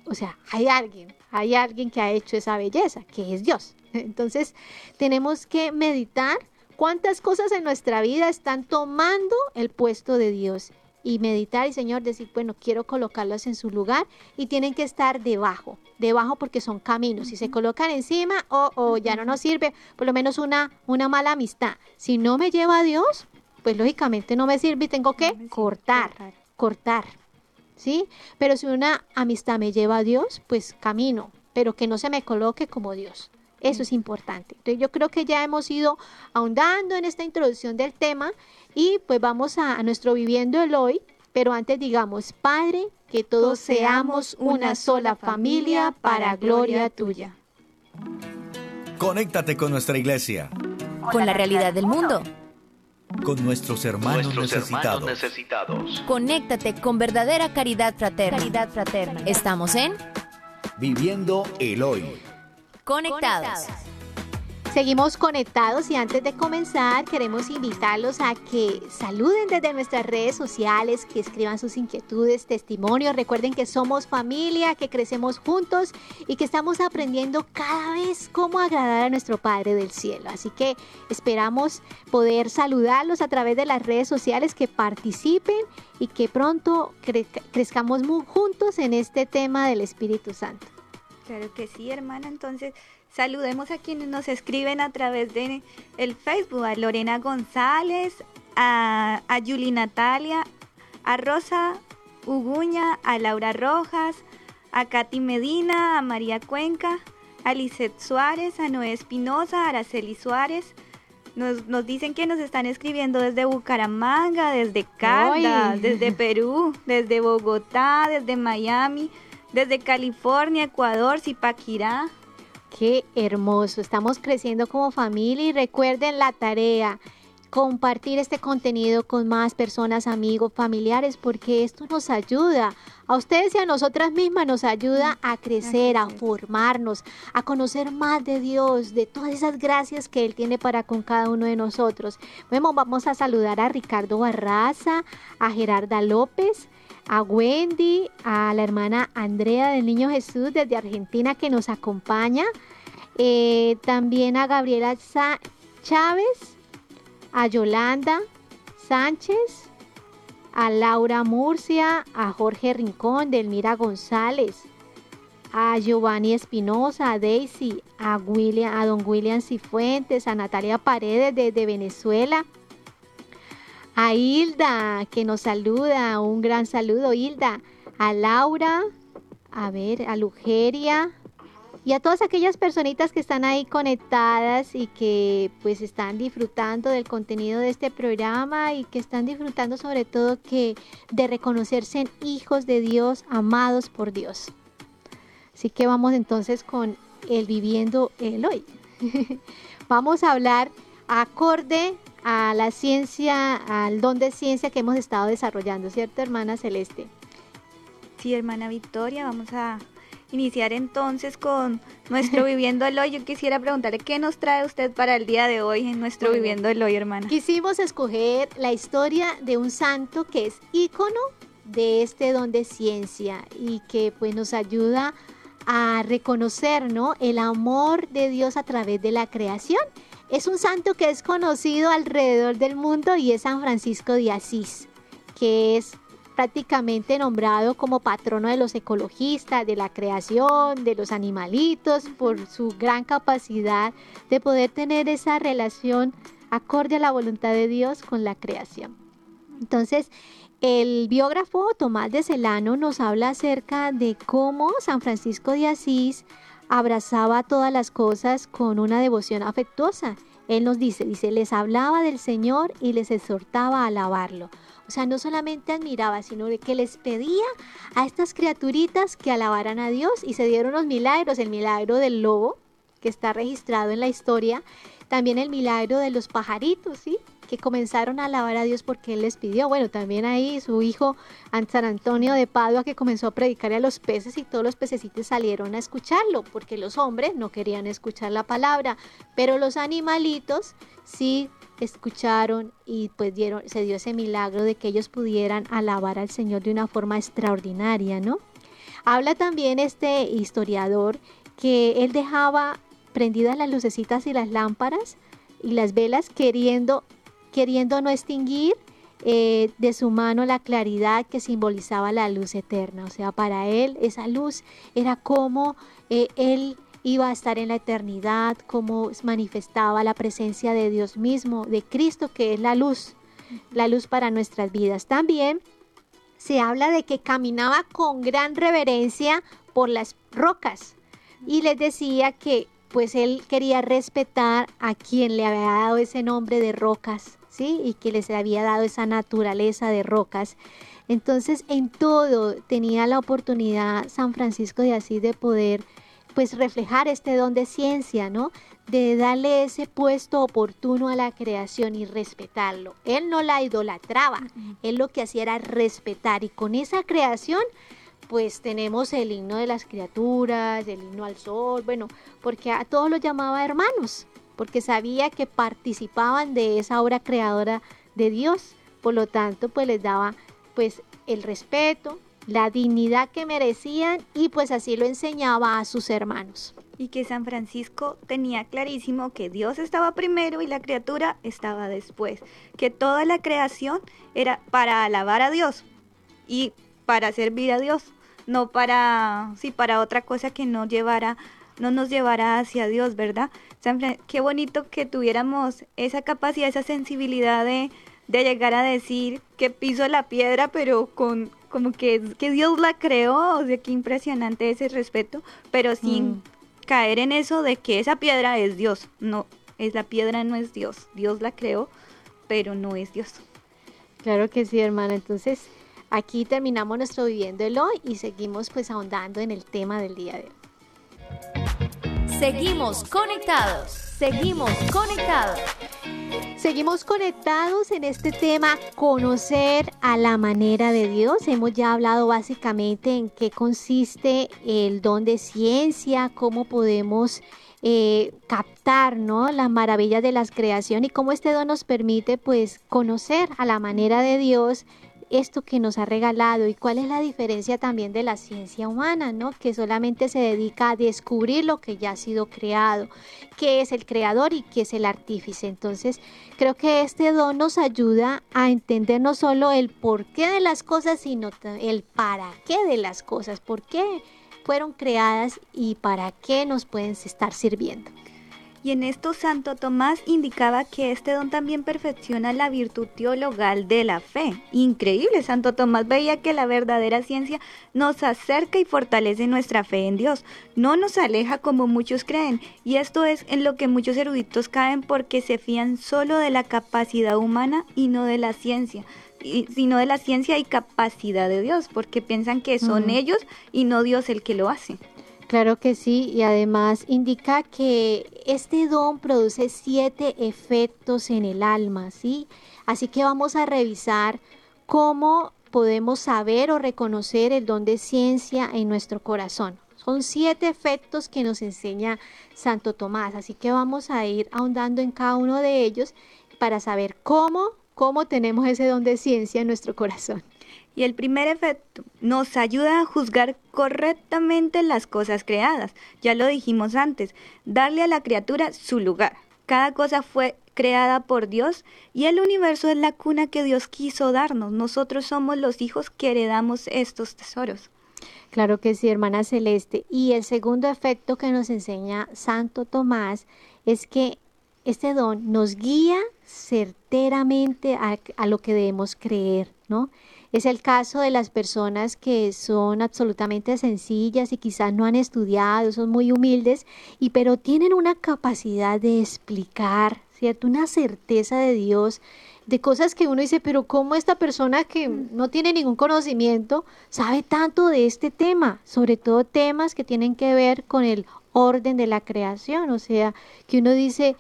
o sea, hay alguien, hay alguien que ha hecho esa belleza, que es Dios. Entonces, tenemos que meditar cuántas cosas en nuestra vida están tomando el puesto de Dios y meditar y Señor decir, bueno, quiero colocarlas en su lugar y tienen que estar debajo, debajo porque son caminos. Si se colocan encima o oh, ya no nos sirve, por lo menos una, una mala amistad. Si no me lleva a Dios, pues lógicamente no me sirve y tengo que cortar, cortar, ¿sí? Pero si una amistad me lleva a Dios, pues camino, pero que no se me coloque como Dios. Eso es importante. Entonces yo creo que ya hemos ido ahondando en esta introducción del tema y pues vamos a, a nuestro viviendo el hoy, pero antes digamos, Padre, que todos seamos una sola familia para gloria tuya. Conéctate con nuestra iglesia, Con la realidad del mundo. con nuestros hermanos Nuestros necesitados. hermanos necesitados. Conéctate con verdadera caridad fraterna. Caridad fraterna. Estamos en Viviendo el hoy. Conectados. Seguimos conectados y antes de comenzar queremos invitarlos a que saluden desde nuestras redes sociales, que escriban sus inquietudes, testimonios. Recuerden que somos familia, que crecemos juntos y que estamos aprendiendo cada vez cómo agradar a nuestro Padre del Cielo. Así que esperamos poder saludarlos a través de las redes sociales, que participen y que pronto cre- crezcamos juntos en este tema del Espíritu Santo. Claro que sí, hermana. Entonces, saludemos a quienes nos escriben a través de el Facebook, a Lorena González, a, a Yuli Natalia, a Rosa Uguña, a Laura Rojas, a Katy Medina, a María Cuenca, a Lisette Suárez, a Noé Espinosa, a Araceli Suárez. Nos, nos dicen que nos están escribiendo desde Bucaramanga, desde Caldas, desde Perú, desde Bogotá, desde Miami, desde California, Ecuador, Zipaquirá. Qué hermoso, estamos creciendo como familia y recuerden la tarea, compartir este contenido con más personas, amigos, familiares, porque esto nos ayuda a ustedes y a nosotras mismas, nos ayuda a crecer, a formarnos, a conocer más de Dios, de todas esas gracias que Él tiene para con cada uno de nosotros. Bueno, vamos a saludar a Ricardo Barraza, a Gerarda López, a Wendy, a la hermana Andrea del Niño Jesús desde Argentina que nos acompaña, eh, también a Gabriela Chávez, a Yolanda Sánchez, a Laura Murcia, a Jorge Rincón, Delmira González, a Giovanni Espinosa, a Daisy, a, a don William Cifuentes, a Natalia Paredes desde Venezuela, a Hilda que nos saluda, un gran saludo Hilda, a Laura, a ver, a Lugeria y a todas aquellas personitas que están ahí conectadas y que pues están disfrutando del contenido de este programa y que están disfrutando sobre todo que de reconocerse hijos de Dios, amados por Dios. Así que vamos entonces con el viviendo el hoy. vamos a hablar acorde a la ciencia, al don de ciencia que hemos estado desarrollando, ¿cierto, hermana Celeste? Sí, hermana Victoria, vamos a iniciar entonces con nuestro Viviendo el Hoy. Yo quisiera preguntarle qué nos trae usted para el día de hoy en nuestro Bueno. Viviendo el Hoy, hermana. Quisimos escoger la historia de un santo que es ícono de este don de ciencia y que pues nos ayuda a reconocer ¿no? el amor de Dios a través de la creación. Es un santo que es conocido alrededor del mundo y es San Francisco de Asís, que es prácticamente nombrado como patrono de los ecologistas, de la creación, de los animalitos, por su gran capacidad de poder tener esa relación acorde a la voluntad de Dios con la creación. Entonces, el biógrafo Tomás de Celano nos habla acerca de cómo San Francisco de Asís abrazaba todas las cosas con una devoción afectuosa. Él nos dice, dice, les hablaba del Señor y les exhortaba a alabarlo. O sea, no solamente admiraba, sino que les pedía a estas criaturitas que alabaran a Dios y se dieron los milagros, el milagro del lobo, que está registrado en la historia, también el milagro de los pajaritos, ¿sí? Que comenzaron a alabar a Dios porque Él les pidió. Bueno, también ahí su hijo San Antonio de Padua que comenzó a predicarle a los peces y todos los pececitos salieron a escucharlo porque los hombres no querían escuchar la palabra, pero los animalitos sí escucharon y pues dieron, se dio ese milagro de que ellos pudieran alabar al Señor de una forma extraordinaria, ¿no? Habla también este historiador que él dejaba prendidas las lucecitas y las lámparas y las velas queriendo, queriendo no extinguir eh, de su mano la claridad que simbolizaba la luz eterna. O sea, para él esa luz era como eh, él iba a estar en la eternidad, como manifestaba la presencia de Dios mismo, de Cristo, que es la luz, la luz para nuestras vidas. También se habla de que caminaba con gran reverencia por las rocas y les decía que pues él quería respetar a quien le había dado ese nombre de rocas, ¿sí? Y que les había dado esa naturaleza de rocas. Entonces, en todo tenía la oportunidad San Francisco de así de poder pues reflejar este don de ciencia, ¿no? De darle ese puesto oportuno a la creación y respetarlo. Él no la idolatraba, él lo que hacía era respetar y con esa creación pues tenemos el himno de las criaturas, el himno al sol, bueno, porque a todos los llamaba hermanos, porque sabía que participaban de esa obra creadora de Dios, por lo tanto pues les daba pues el respeto, la dignidad que merecían y pues así lo enseñaba a sus hermanos. Y que San Francisco tenía clarísimo que Dios estaba primero y la criatura estaba después, que toda la creación era para alabar a Dios y para servir a Dios, no para sí para otra cosa que no llevara no nos llevara hacia Dios, ¿verdad? San qué bonito que tuviéramos esa capacidad, esa sensibilidad de, de llegar a decir que piso la piedra, pero con, como que, que Dios la creó, o sea, qué impresionante ese respeto, pero sin mm. caer en eso de que esa piedra es Dios, no, es la piedra no es Dios, Dios la creó, pero no es Dios. Claro que sí, hermana, entonces aquí terminamos nuestro viviendo el hoy y seguimos pues ahondando en el tema del día de hoy. Seguimos conectados, seguimos conectados. Seguimos conectados en este tema, conocer a la manera de Dios. Hemos ya hablado básicamente en qué consiste el don de ciencia, cómo podemos eh, captar ¿no? las maravillas de la creación y cómo este don nos permite pues conocer a la manera de Dios esto que nos ha regalado y cuál es la diferencia también de la ciencia humana, ¿no? Que solamente se dedica a descubrir lo que ya ha sido creado, qué es el creador y qué es el artífice. Entonces, creo que este don nos ayuda a entender no solo el porqué de las cosas, sino el para qué de las cosas, por qué fueron creadas y para qué nos pueden estar sirviendo. Y en esto Santo Tomás indicaba que este don también perfecciona la virtud teologal de la fe. Increíble, Santo Tomás veía que la verdadera ciencia nos acerca y fortalece nuestra fe en Dios, no nos aleja como muchos creen. Y esto es en lo que muchos eruditos caen porque se fían solo de la capacidad humana y no de la ciencia sino de la ciencia y capacidad de Dios, porque piensan que son ellos y no Dios el que lo hace. Claro que sí, y además indica que este don produce siete efectos en el alma, ¿sí? Así que vamos a revisar cómo podemos saber o reconocer el don de ciencia en nuestro corazón. Son siete efectos que nos enseña Santo Tomás, así que vamos a ir ahondando en cada uno de ellos para saber cómo, cómo tenemos ese don de ciencia en nuestro corazón. Y el primer efecto nos ayuda a juzgar correctamente las cosas creadas. Ya lo dijimos antes, darle a la criatura su lugar. Cada cosa fue creada por Dios y el universo es la cuna que Dios quiso darnos. Nosotros somos los hijos que heredamos estos tesoros. Claro que sí, hermana Celeste. Y el segundo efecto que nos enseña Santo Tomás es que este don nos guía certeramente a, a lo que debemos creer, ¿no? Es el caso de las personas que son absolutamente sencillas y quizás no han estudiado, son muy humildes, y pero tienen una capacidad de explicar, ¿cierto? Una certeza de Dios de cosas que uno dice, pero ¿cómo esta persona que no tiene ningún conocimiento sabe tanto de este tema? Sobre todo temas que tienen que ver con el orden de la creación, o sea, que uno dice,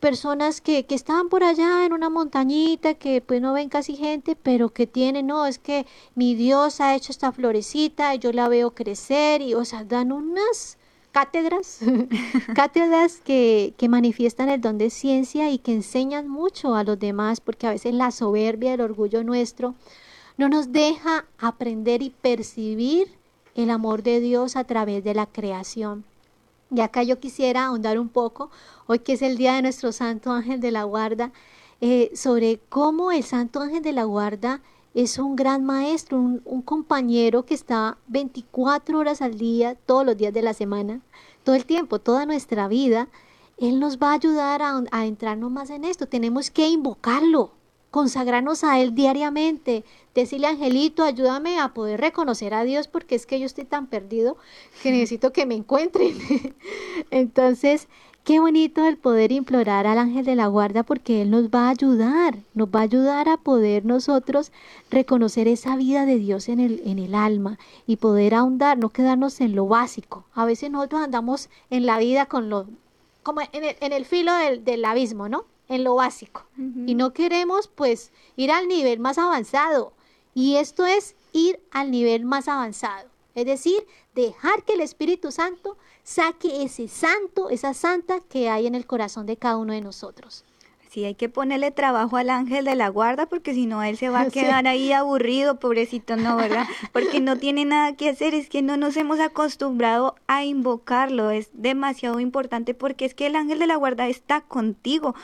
personas que, que estaban por allá en una montañita, que pues no ven casi gente, pero que tienen, no, es que mi Dios ha hecho esta florecita, yo la veo crecer y, o sea, dan unas cátedras, cátedras que, que manifiestan el don de ciencia y que enseñan mucho a los demás, porque a veces la soberbia, el orgullo nuestro, no nos deja aprender y percibir el amor de Dios a través de la creación. Y acá yo quisiera ahondar un poco, hoy que es el día de nuestro Santo Ángel de la Guarda, eh, sobre cómo el Santo Ángel de la Guarda es un gran maestro, un, un, compañero que está 24 horas al día, todos los días de la semana, todo el tiempo, toda nuestra vida. Él nos va a ayudar a, a entrarnos más en esto. Tenemos que invocarlo, consagrarnos a Él diariamente, decirle, Angelito, ayúdame a poder reconocer a Dios porque es que yo estoy tan perdido que necesito que me encuentren. Entonces, qué bonito el poder implorar al ángel de la guarda porque Él nos va a ayudar, nos va a ayudar a poder nosotros reconocer esa vida de Dios en el, en el alma y poder ahondar, no quedarnos en lo básico. A veces nosotros andamos en la vida con lo, como en el, en el filo del, del abismo, ¿no? en lo básico uh -huh. y no queremos pues ir al nivel más avanzado y esto es ir al nivel más avanzado es decir dejar que el Espíritu Santo saque ese santo esa santa que hay en el corazón de cada uno de nosotros Sí, hay que ponerle trabajo al ángel de la guarda porque si no él se va a quedar sí. ahí aburrido, pobrecito, no, ¿verdad? Porque no tiene nada que hacer, es que no nos hemos acostumbrado a invocarlo, es demasiado importante porque es que el ángel de la guarda está contigo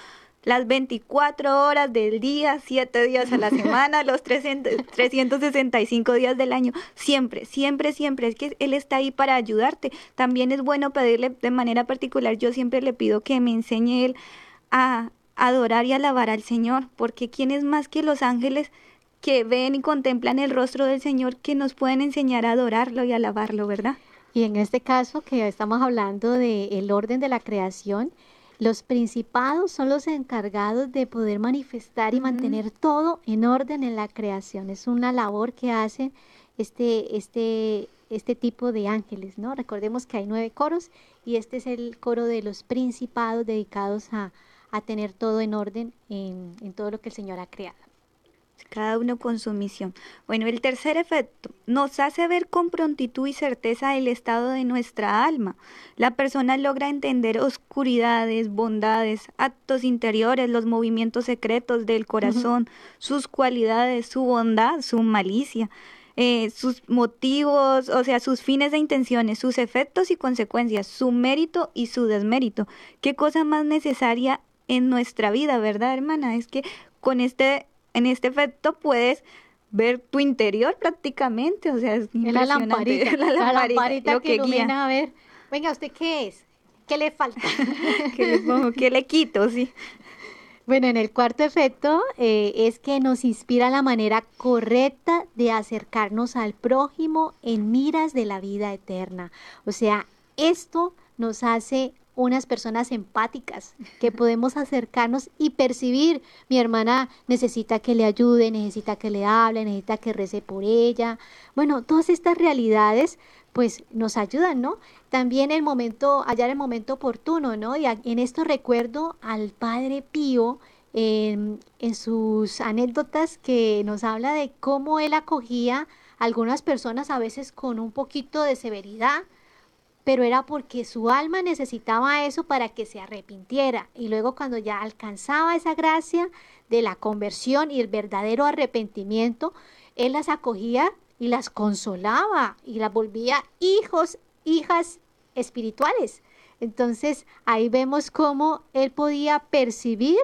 las 24 horas del día, 7 días a la semana, los 300, 365 días del año, siempre, siempre, siempre. Es que Él está ahí para ayudarte. También es bueno pedirle de manera particular, yo siempre le pido que me enseñe Él a adorar y alabar al Señor, porque ¿quién es más que los ángeles? que ven y contemplan el rostro del Señor que nos pueden enseñar a adorarlo y alabarlo, ¿verdad? Y en este caso que estamos hablando del el orden de la creación, los principados son los encargados de poder manifestar y mantener uh -huh. todo en orden en la creación. Es una labor que hacen este, este, este tipo de ángeles, ¿no? Recordemos que hay nueve coros y este es el coro de los principados dedicados a, a tener todo en orden en, en todo lo que el Señor ha creado cada uno con su misión. Bueno, el tercer efecto nos hace ver con prontitud y certeza el estado de nuestra alma. La persona logra entender oscuridades, bondades, actos interiores, los movimientos secretos del corazón, uh -huh. sus cualidades, su bondad, su malicia. Eh, sus motivos, o sea, sus fines e intenciones, sus efectos y consecuencias, su mérito y su desmérito. ¿Qué cosa más necesaria en nuestra vida, verdad, hermana? Es que con este en este efecto puedes ver tu interior prácticamente, o sea, es la lamparita, la lamparita, la lamparita lo que, que guía. a ver, venga, ¿usted qué es? ¿Qué le falta? ¿Qué, le pongo? ¿Qué le quito? Sí. Bueno, en el cuarto efecto eh, es que nos inspira la manera correcta de acercarnos al prójimo en miras de la vida eterna. O sea, esto nos hace unas personas empáticas que podemos acercarnos y percibir. Mi hermana necesita que le ayude, necesita que le hable, necesita que rece por ella. Bueno, todas estas realidades pues nos ayudan, ¿no? También el momento, hallar el momento oportuno, ¿no? Y en esto recuerdo al Padre Pío eh, en sus anécdotas que nos habla de cómo él acogía a algunas personas a veces con un poquito de severidad, pero era porque su alma necesitaba eso para que se arrepintiera. Y luego cuando ya alcanzaba esa gracia de la conversión y el verdadero arrepentimiento, él las acogía y las consolaba y las volvía hijos, hijas espirituales. Entonces ahí vemos cómo él podía percibir,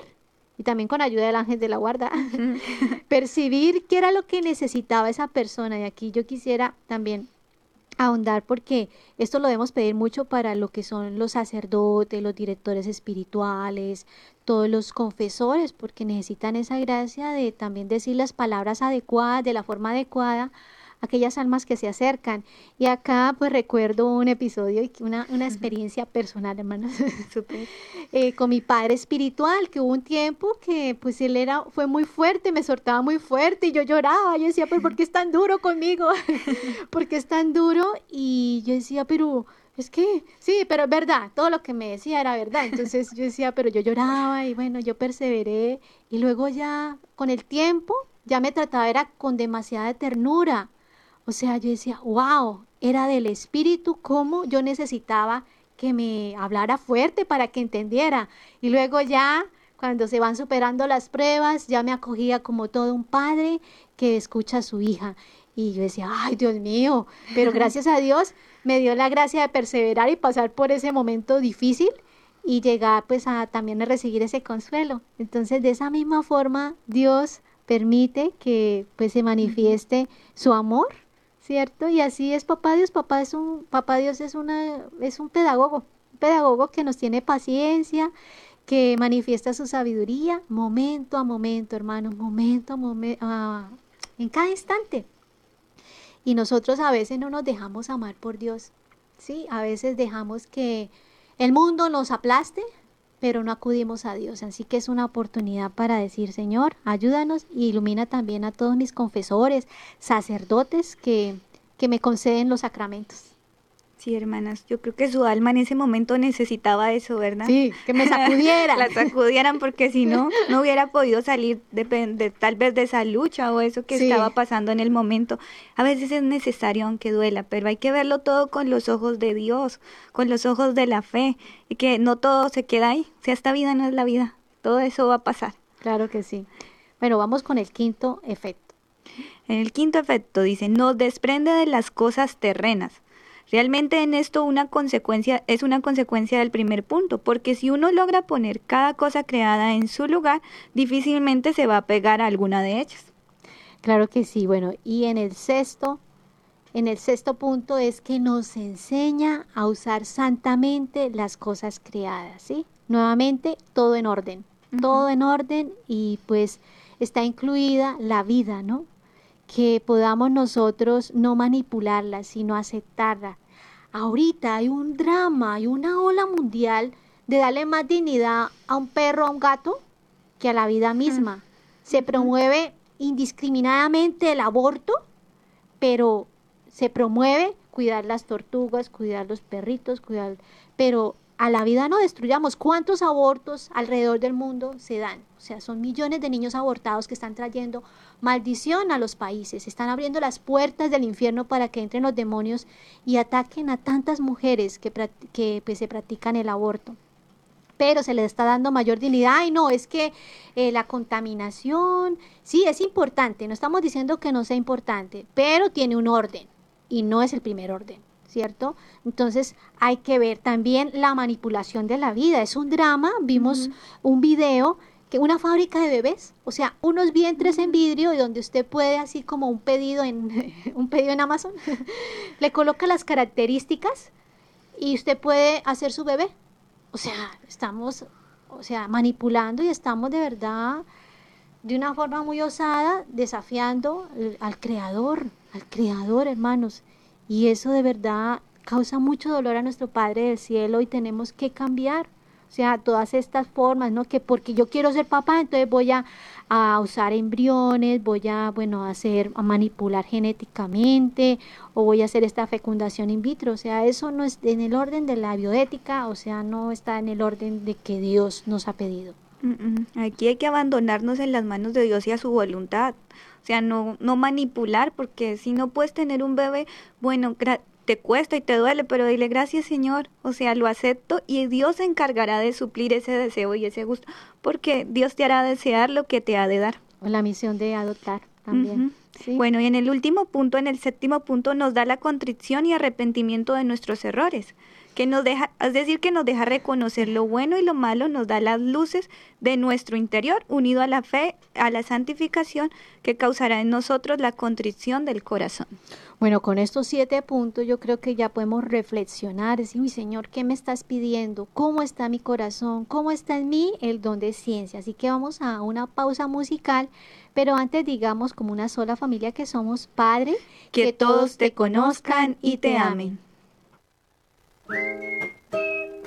y también con ayuda del ángel de la guarda, percibir qué era lo que necesitaba esa persona. Y aquí yo quisiera también ahondar porque esto lo debemos pedir mucho para lo que son los sacerdotes, los directores espirituales, todos los confesores, porque necesitan esa gracia de también decir las palabras adecuadas, de la forma adecuada, aquellas almas que se acercan. Y acá pues recuerdo un episodio y una, una experiencia personal, hermanos, eh, con mi padre espiritual, que hubo un tiempo que pues él era, fue muy fuerte, me soltaba muy fuerte y yo lloraba, yo decía, pero ¿por qué es tan duro conmigo? ¿Por qué es tan duro? Y yo decía, pero es que, sí, pero es verdad, todo lo que me decía era verdad. Entonces yo decía, pero yo lloraba y bueno, yo perseveré y luego ya con el tiempo ya me trataba era con demasiada ternura. O sea, yo decía, wow, era del espíritu como yo necesitaba que me hablara fuerte para que entendiera. Y luego ya, cuando se van superando las pruebas, ya me acogía como todo un padre que escucha a su hija. Y yo decía, ay Dios mío, pero gracias a Dios me dio la gracia de perseverar y pasar por ese momento difícil y llegar pues a también a recibir ese consuelo. Entonces de esa misma forma Dios permite que pues se manifieste su amor, ¿cierto? Y así es papá Dios, papá es un papá Dios es una es un pedagogo, un pedagogo que nos tiene paciencia, que manifiesta su sabiduría momento a momento, hermanos, momento a momento, en cada instante. Y nosotros a veces no nos dejamos amar por Dios, ¿sí? A veces dejamos que el mundo nos aplaste, pero no acudimos a Dios. Así que es una oportunidad para decir, Señor, ayúdanos y ilumina también a todos mis confesores, sacerdotes que, que me conceden los sacramentos. Sí, hermanas, yo creo que su alma en ese momento necesitaba eso, ¿verdad? Sí, que me sacudieran. la sacudieran porque si no, no hubiera podido salir de, tal vez de esa lucha o eso que estaba pasando en el momento. A veces es necesario aunque duela, pero hay que verlo todo con los ojos de Dios, con los ojos de la fe, y que no todo se queda ahí. O sea, esta vida no es la vida, todo eso va a pasar. Claro que sí. Bueno, vamos con el quinto efecto. En el quinto efecto dice, nos desprende de las cosas terrenas Realmente en esto una consecuencia es una consecuencia del primer punto, porque si uno logra poner cada cosa creada en su lugar, difícilmente se va a pegar a alguna de ellas. Claro que sí, bueno, y en el sexto, en el sexto punto es que nos enseña a usar santamente las cosas creadas, ¿sí? Nuevamente, todo en orden, todo en orden y pues está incluida la vida, ¿no? que podamos nosotros no manipularla, sino aceptarla. Ahorita hay un drama, hay una ola mundial de darle más dignidad a un perro, a un gato, que a la vida misma. Se promueve indiscriminadamente el aborto, pero se promueve cuidar las tortugas, cuidar los perritos, cuidar, pero a la vida no destruyamos. ¿Cuántos abortos alrededor del mundo se dan? O sea, son millones de niños abortados que están trayendo maldición a los países, están abriendo las puertas del infierno para que entren los demonios y ataquen a tantas mujeres que, que pues, se practican el aborto. Pero se les está dando mayor dignidad. Ay, no, es que eh, la contaminación, sí, es importante, no estamos diciendo que no sea importante, pero tiene un orden y no es el primer orden. ¿Cierto? Entonces hay que ver también la manipulación de la vida. Es un drama, vimos un video que una fábrica de bebés, o sea, unos vientres en vidrio y donde usted puede así como un pedido en un pedido en Amazon, le coloca las características y usted puede hacer su bebé. O sea, estamos o sea, manipulando y estamos de verdad de una forma muy osada desafiando al creador, al creador, hermanos. Y eso de verdad causa mucho dolor a nuestro Padre del Cielo y tenemos que cambiar. O sea, todas estas formas, ¿no? Que porque yo quiero ser papá, entonces voy a, usar embriones, voy a, bueno, a hacer, a manipular genéticamente, o voy a hacer esta fecundación in vitro. O sea, eso no es en el orden de la bioética, o sea, no está en el orden de que Dios nos ha pedido. Aquí hay que abandonarnos en las manos de Dios y a su voluntad. O sea, no, no manipular, porque si no puedes tener un bebé, bueno, te cuesta y te duele, pero dile gracias Señor, o sea, lo acepto y Dios se encargará de suplir ese deseo y ese gusto, porque Dios te hará desear lo que te ha de dar. O la misión de adoptar también. Bueno, y en el último punto, en el séptimo punto, nos da la contrición y arrepentimiento de nuestros errores que nos deja, es decir, que nos deja reconocer lo bueno y lo malo, nos da las luces de nuestro interior, unido a la fe, a la santificación, que causará en nosotros la contrición del corazón. Bueno, con estos siete puntos yo creo que ya podemos reflexionar, decir, mi Señor, ¿qué me estás pidiendo? ¿Cómo está mi corazón? ¿Cómo está en mí el don de ciencia? Así que vamos a una pausa musical, pero antes digamos como una sola familia que somos, Padre, que todos te conozcan y te amen. Thank you.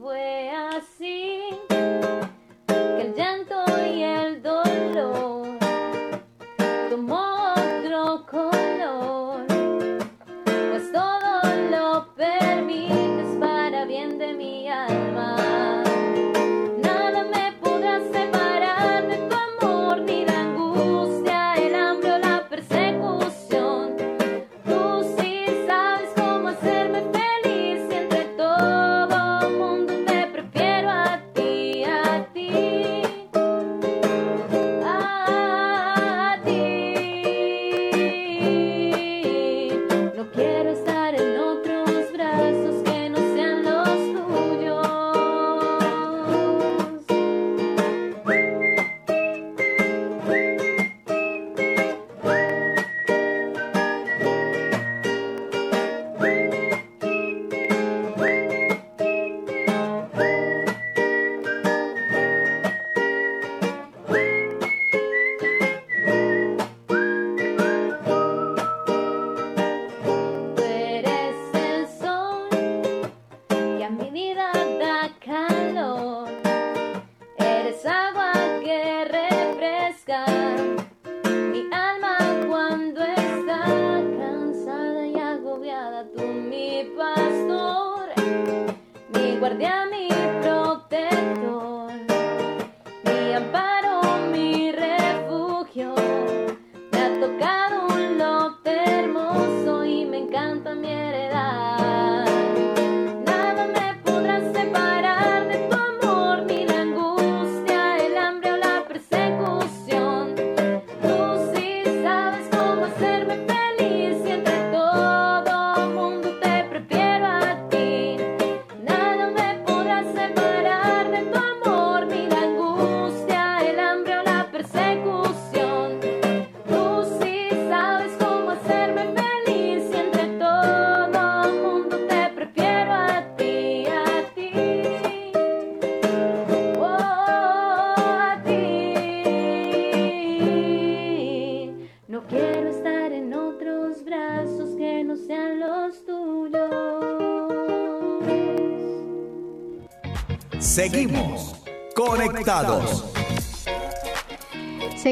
Fue así que el llanto y el dolor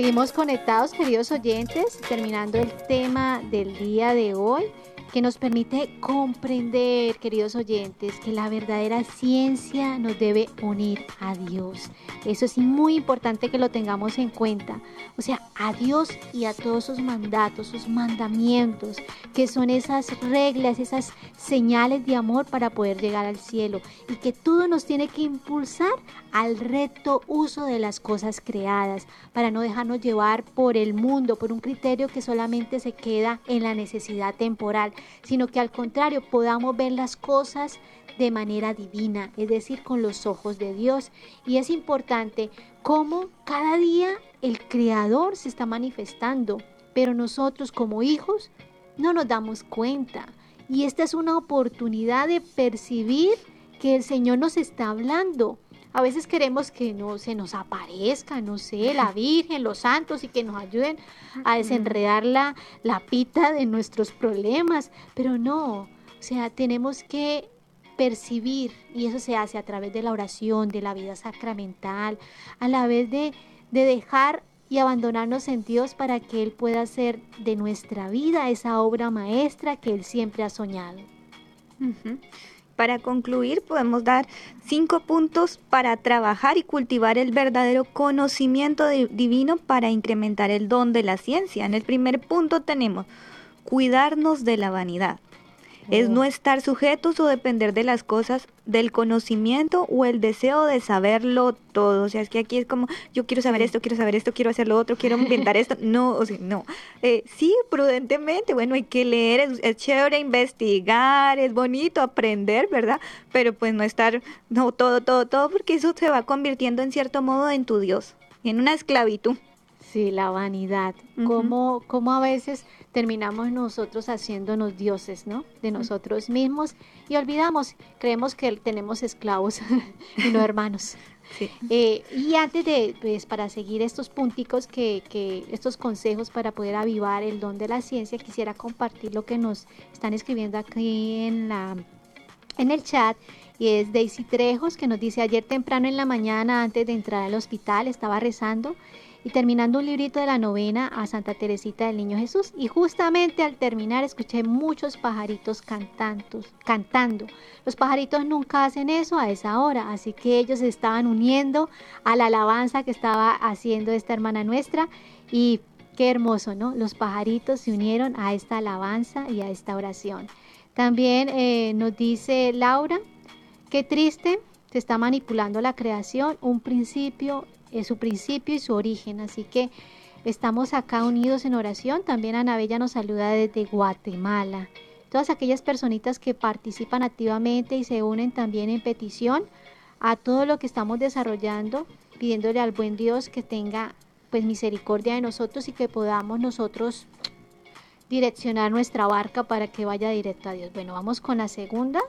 Seguimos conectados, queridos oyentes, terminando el tema del día de hoy, que nos permite comprender, queridos oyentes, que la verdadera ciencia nos debe unir a Dios. Eso es muy importante que lo tengamos en cuenta. O sea, a Dios y a todos sus mandatos, sus mandamientos, que son esas reglas, esas señales de amor para poder llegar al cielo. Y que todo nos tiene que impulsar al recto uso de las cosas creadas, para no dejarnos llevar por el mundo, por un criterio que solamente se queda en la necesidad temporal, sino que al contrario podamos ver las cosas de manera divina, es decir, con los ojos de Dios. Y es importante cómo cada día el Creador se está manifestando, pero nosotros como hijos no nos damos cuenta. Y esta es una oportunidad de percibir que el Señor nos está hablando. A veces queremos que no se nos aparezca, no sé, la Virgen, los santos y que nos ayuden a desenredar la, la pita de nuestros problemas, pero no, o sea, tenemos que percibir y eso se hace a través de la oración, de la vida sacramental, a la vez de, de dejar y abandonarnos en Dios para que Él pueda hacer de nuestra vida esa obra maestra que Él siempre ha soñado. Para concluir, podemos dar cinco puntos para trabajar y cultivar el verdadero conocimiento di- divino para incrementar el don de la ciencia. En el primer punto tenemos cuidarnos de la vanidad. Es no estar sujetos o depender de las cosas, del conocimiento o el deseo de saberlo todo. O sea, es que aquí es como, yo quiero saber esto, quiero saber esto, quiero hacer lo otro, quiero inventar esto. No, o sea, no. Eh, sí, prudentemente, bueno, hay que leer, es, es chévere investigar, es bonito aprender, ¿verdad? Pero pues no estar, no, todo, todo, todo, porque eso se va convirtiendo en cierto modo en tu Dios, en una esclavitud. Sí, la vanidad. Ujú. Cómo, cómo a veces terminamos nosotros haciéndonos dioses, ¿no? De nosotros mismos y olvidamos, creemos que tenemos esclavos y no hermanos. Sí. Eh, y antes de, pues, para seguir estos punticos, que, que estos consejos para poder avivar el don de la ciencia, quisiera compartir lo que nos están escribiendo aquí en la en el chat y es Daisy Trejos que nos dice ayer temprano en la mañana antes de entrar al hospital estaba rezando y terminando un librito de la novena a Santa Teresita del Niño Jesús y justamente al terminar escuché muchos pajaritos cantando, cantando. Los pajaritos nunca hacen eso a esa hora, así que ellos se estaban uniendo a la alabanza que estaba haciendo esta hermana nuestra y qué hermoso, ¿no? Los pajaritos se unieron a esta alabanza y a esta oración. También eh, nos dice Laura, qué triste, se está manipulando la creación, un principio, es su principio y su origen. Así que estamos acá unidos en oración. También Anabella nos saluda desde Guatemala. Todas aquellas personitas que participan activamente y se unen también en petición a todo lo que estamos desarrollando, pidiéndole al buen Dios que tenga pues misericordia de nosotros y que podamos nosotros direccionar nuestra barca para que vaya directo a Dios. Bueno, vamos con la segunda,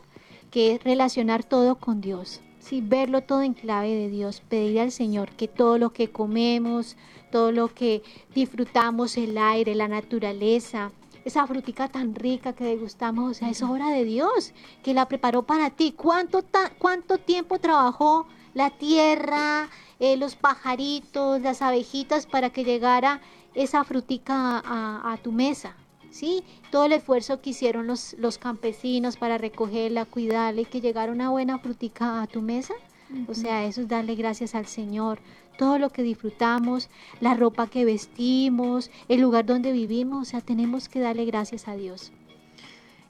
que es relacionar todo con Dios. Sí, verlo todo en clave de Dios, pedir al Señor que todo lo que comemos, todo lo que disfrutamos, el aire, la naturaleza, esa frutica tan rica que degustamos, o sea, es obra de Dios, que la preparó para ti. ¿Cuánto, cuánto tiempo trabajó la tierra, eh, los pajaritos, las abejitas para que llegara esa frutica a tu mesa? ¿Sí? Todo el esfuerzo que hicieron los, los campesinos para recogerla, cuidarla y que llegara una buena frutica a tu mesa. O sea, eso es darle gracias al Señor. Todo lo que disfrutamos, la ropa que vestimos, el lugar donde vivimos, o sea, tenemos que darle gracias a Dios.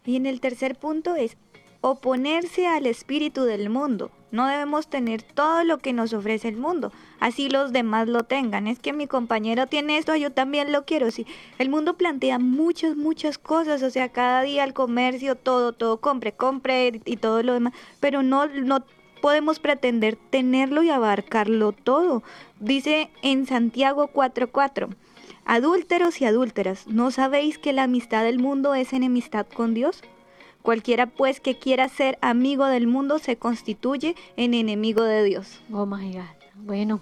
Y en el tercer punto es oponerse al espíritu del mundo. No debemos tener todo lo que nos ofrece el mundo, así los demás lo tengan. Es que mi compañero tiene esto, yo también lo quiero. Sí, el mundo plantea muchas, muchas cosas, o sea, cada día el comercio, todo, todo, compre, compre y todo lo demás, pero no, no podemos pretender tenerlo y abarcarlo todo. Dice en Santiago 4:4. Adúlteros y adúlteras, ¿no sabéis que la amistad del mundo es enemistad con Dios? Cualquiera pues que quiera ser amigo del mundo se constituye en enemigo de Dios. Oh my God. Bueno,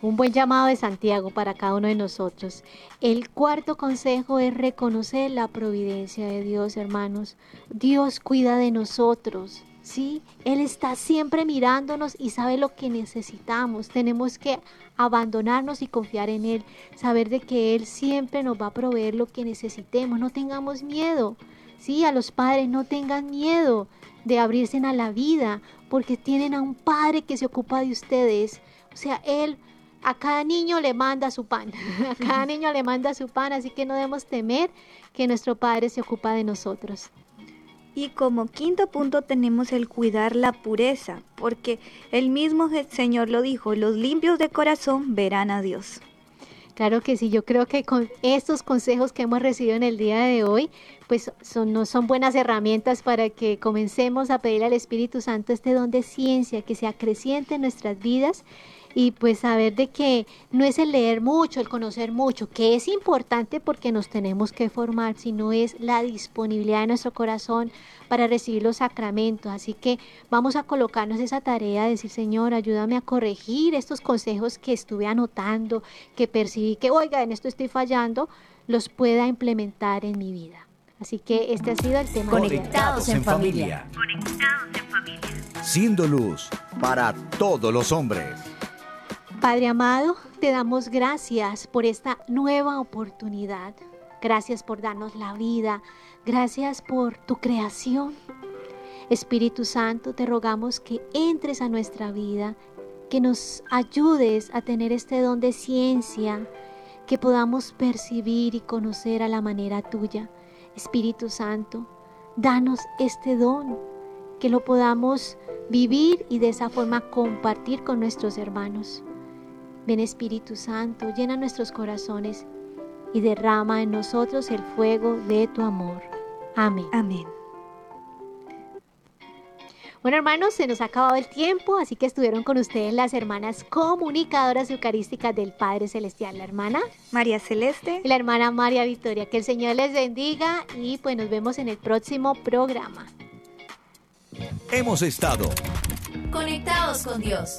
un buen llamado de Santiago para cada uno de nosotros. El cuarto consejo es reconocer la providencia de Dios, hermanos. Dios cuida de nosotros. ¿sí? Él está siempre mirándonos y sabe lo que necesitamos. Tenemos que abandonarnos y confiar en Él, saber de que Él siempre nos va a proveer lo que necesitemos. No tengamos miedo. Sí, a los padres no tengan miedo de abrirse a la vida, porque tienen a un padre que se ocupa de ustedes. O sea, él a cada niño le manda su pan, a cada niño le manda su pan, así que no debemos temer que nuestro Padre se ocupa de nosotros. Y como quinto punto tenemos el cuidar la pureza, porque el mismo Señor lo dijo, los limpios de corazón verán a Dios. Claro que sí, yo creo que con estos consejos que hemos recibido en el día de hoy, pues son, no son buenas herramientas para que comencemos a pedir al Espíritu Santo este don de ciencia que se acreciente en nuestras vidas y pues saber de que no es el leer mucho, el conocer mucho, que es importante porque nos tenemos que formar, sino es la disponibilidad de nuestro corazón para recibir los sacramentos. Así que vamos a colocarnos esa tarea de decir, Señor, ayúdame a corregir estos consejos que estuve anotando, que percibí que, oiga, en esto estoy fallando, los pueda implementar en mi vida. Así que este ha sido el tema. Conectados en familia. Conectados en familia. Siendo luz para todos los hombres. Padre amado, te damos gracias por esta nueva oportunidad. Gracias por darnos la vida. Gracias por tu creación. Espíritu Santo, te rogamos que entres a nuestra vida, que nos ayudes a tener este don de ciencia, que podamos percibir y conocer a la manera tuya. Espíritu Santo, danos este don, que lo podamos vivir y de esa forma compartir con nuestros hermanos. Ven Espíritu Santo, llena nuestros corazones y derrama en nosotros el fuego de tu amor. Amén. Amén. Bueno, hermanos, se nos ha acabado el tiempo, así que estuvieron con ustedes las hermanas comunicadoras eucarísticas del Padre Celestial, la hermana María Celeste y la hermana María Victoria. Que el Señor les bendiga y pues nos vemos en el próximo programa. Hemos estado conectados con Dios